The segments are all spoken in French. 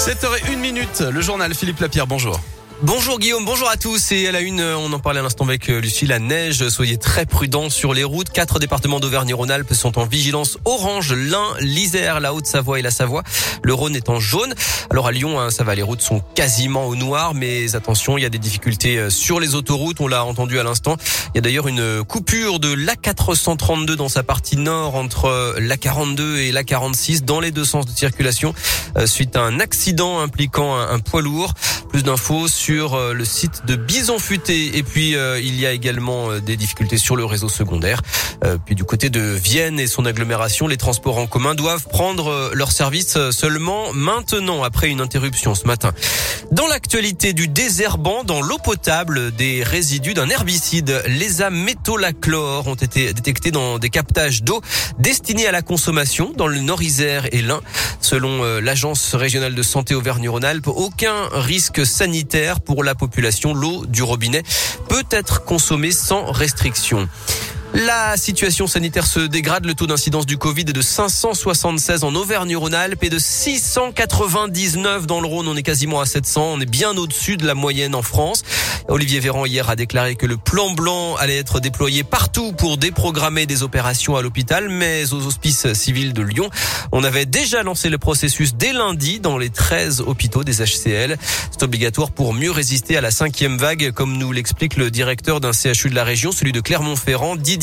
7h01 minute, le journal Philippe Lapierre, bonjour. Bonjour Guillaume, bonjour à tous. Et à la une, on en parlait à l'instant avec euh, Lucie, la neige. Soyez très prudents sur les routes. Quatre départements d'Auvergne-Rhône-Alpes sont en vigilance orange. L'Ain, l'Isère, la Haute-Savoie et la Savoie. Le Rhône est en jaune. Alors à Lyon, hein, ça va, les routes sont quasiment au noir. Mais attention, il y a des difficultés euh, sur les autoroutes. On l'a entendu à l'instant. Il y a d'ailleurs une coupure de l'A432 dans sa partie nord entre euh, l'A42 et l'A46 dans les deux sens de circulation suite à un accident impliquant un poids lourd. Plus d'infos sur euh, le site de Bison Futé. Et puis, euh, il y a également euh, des difficultés sur le réseau secondaire. puis du côté de Vienne et son agglomération, les transports en commun doivent prendre leur service seulement maintenant, après une interruption ce matin. Dans l'actualité du désherbant dans l'eau potable des résidus d'un herbicide, les amétolachlore ont été détectés dans des captages d'eau destinés à la consommation dans le Nord-Isère et l'Ain. Selon l'agence régionale de santé Auvergne-Rhône-Alpes, aucun risque sanitaire pour la population. L'eau du robinet peut être consommée sans restriction. La situation sanitaire se dégrade. Le taux d'incidence du Covid est de 576 en Auvergne-Rhône-Alpes et de 699 dans le Rhône. On est quasiment à 700. On est bien au-dessus de la moyenne en France. Olivier Véran hier a déclaré que le plan blanc allait être déployé partout pour déprogrammer des opérations à l'hôpital, mais aux hospices civils de Lyon, on avait déjà lancé le processus dès lundi dans les 13 hôpitaux des HCL. C'est obligatoire pour mieux résister à la cinquième vague, comme nous l'explique le directeur d'un CHU de la région, celui de Clermont-Ferrand, Didier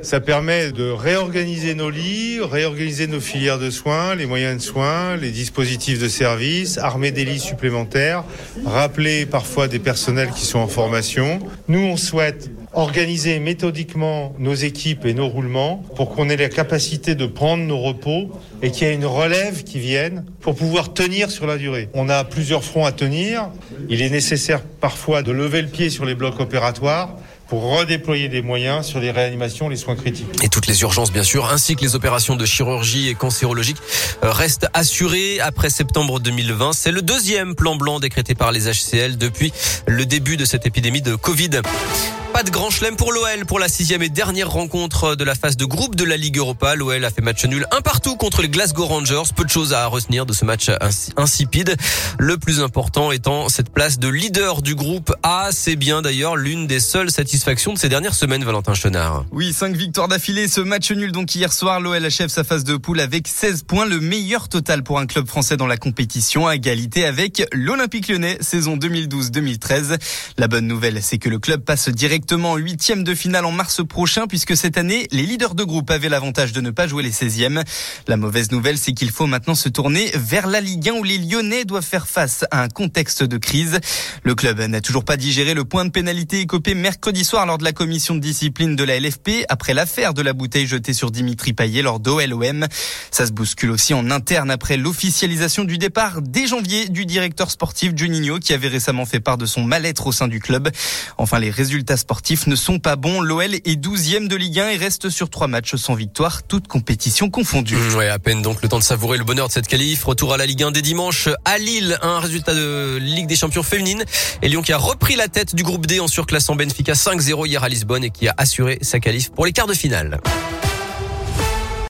Ça permet de réorganiser nos lits, réorganiser nos filières de soins, les moyens de soins, les dispositifs de service, armer des lits supplémentaires, rappeler parfois des personnels qui sont en formation. Nous, on souhaite organiser méthodiquement nos équipes et nos roulements pour qu'on ait la capacité de prendre nos repos et qu'il y ait une relève qui vienne pour pouvoir tenir sur la durée. On a plusieurs fronts à tenir. Il est nécessaire parfois de lever le pied sur les blocs opératoires pour redéployer des moyens sur les réanimations, les soins critiques. Et toutes les urgences, bien sûr, ainsi que les opérations de chirurgie et cancérologique euh, restent assurées après septembre 2020. C'est le deuxième plan blanc décrété par les HCL depuis le début de cette épidémie de Covid. Pas de grand chelem pour l'OL pour la sixième et dernière rencontre de la phase de groupe de la Ligue Europa. L'OL a fait match nul un partout contre les Glasgow Rangers. Peu de choses à retenir de ce match insipide. Le plus important étant cette place de leader du groupe A. C'est bien d'ailleurs l'une des seules satisfactions de ces dernières semaines, Valentin Chenard. Oui, cinq victoires d'affilée. Ce match nul donc hier soir, l'OL achève sa phase de poule avec 16 points, le meilleur total pour un club français dans la compétition, à égalité avec l'Olympique Lyonnais, saison 2012-2013. La bonne nouvelle, c'est que le club passe direct directement huitième de finale en mars prochain puisque cette année, les leaders de groupe avaient l'avantage de ne pas jouer les 16e. La mauvaise nouvelle, c'est qu'il faut maintenant se tourner vers la Ligue 1 où les Lyonnais doivent faire face à un contexte de crise. Le club n'a toujours pas digéré le point de pénalité écopé mercredi soir lors de la commission de discipline de la LFP après l'affaire de la bouteille jetée sur Dimitri Payet lors d'OLOM. Ça se bouscule aussi en interne après l'officialisation du départ dès janvier du directeur sportif Juninho qui avait récemment fait part de son mal-être au sein du club. Enfin, les résultats sportifs sportifs ne sont pas bons. L'OL est 12e de Ligue 1 et reste sur trois matchs sans victoire, toutes compétitions confondues. Mmh, à peine donc le temps de savourer le bonheur de cette qualif. Retour à la Ligue 1 dès dimanche à Lille, un résultat de Ligue des Champions féminine. Et Lyon qui a repris la tête du groupe D en surclassant Benfica 5-0 hier à Lisbonne et qui a assuré sa qualif pour les quarts de finale.